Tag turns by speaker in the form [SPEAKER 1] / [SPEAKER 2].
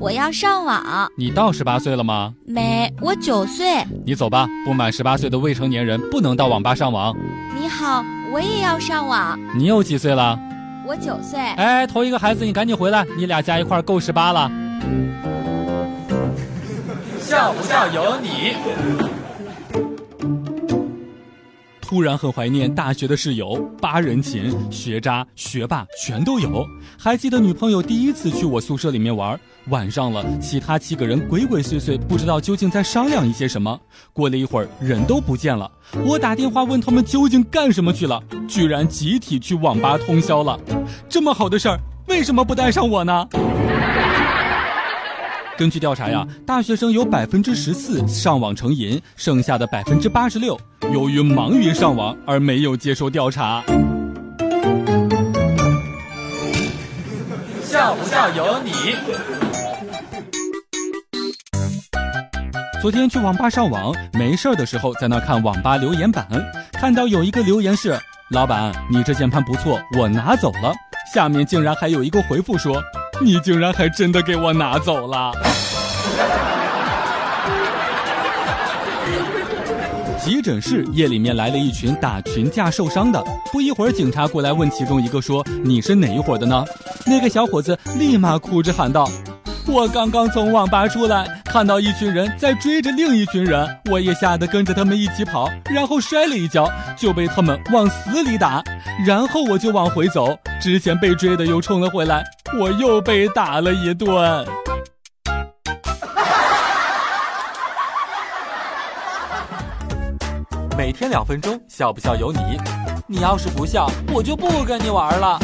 [SPEAKER 1] 我要上网。
[SPEAKER 2] 你到十八岁了吗？
[SPEAKER 1] 没，我九岁。
[SPEAKER 2] 你走吧，不满十八岁的未成年人不能到网吧上网。
[SPEAKER 1] 你好，我也要上网。
[SPEAKER 2] 你又几岁了？
[SPEAKER 1] 我九岁。
[SPEAKER 2] 哎，头一个孩子，你赶紧回来，你俩加一块够十八了。
[SPEAKER 3] 笑不笑由你。
[SPEAKER 2] 突然很怀念大学的室友，八人寝，学渣、学霸全都有。还记得女朋友第一次去我宿舍里面玩，晚上了，其他七个人鬼鬼祟祟，不知道究竟在商量一些什么。过了一会儿，人都不见了。我打电话问他们究竟干什么去了，居然集体去网吧通宵了。这么好的事儿，为什么不带上我呢？根据调查呀，大学生有百分之十四上网成瘾，剩下的百分之八十六由于忙于上网而没有接受调查。
[SPEAKER 3] 笑不笑由你。
[SPEAKER 2] 昨天去网吧上网，没事儿的时候在那看网吧留言板，看到有一个留言是：“老板，你这键盘不错，我拿走了。”下面竟然还有一个回复说。你竟然还真的给我拿走了！急诊室夜里面来了一群打群架受伤的，不一会儿警察过来问其中一个说：“你是哪一伙的呢？”那个小伙子立马哭着喊道：“我刚刚从网吧出来，看到一群人在追着另一群人，我也吓得跟着他们一起跑，然后摔了一跤，就被他们往死里打，然后我就往回走，之前被追的又冲了回来。”我又被打了一顿。每天两分钟，笑不笑由你。你要是不笑，我就不跟你玩了。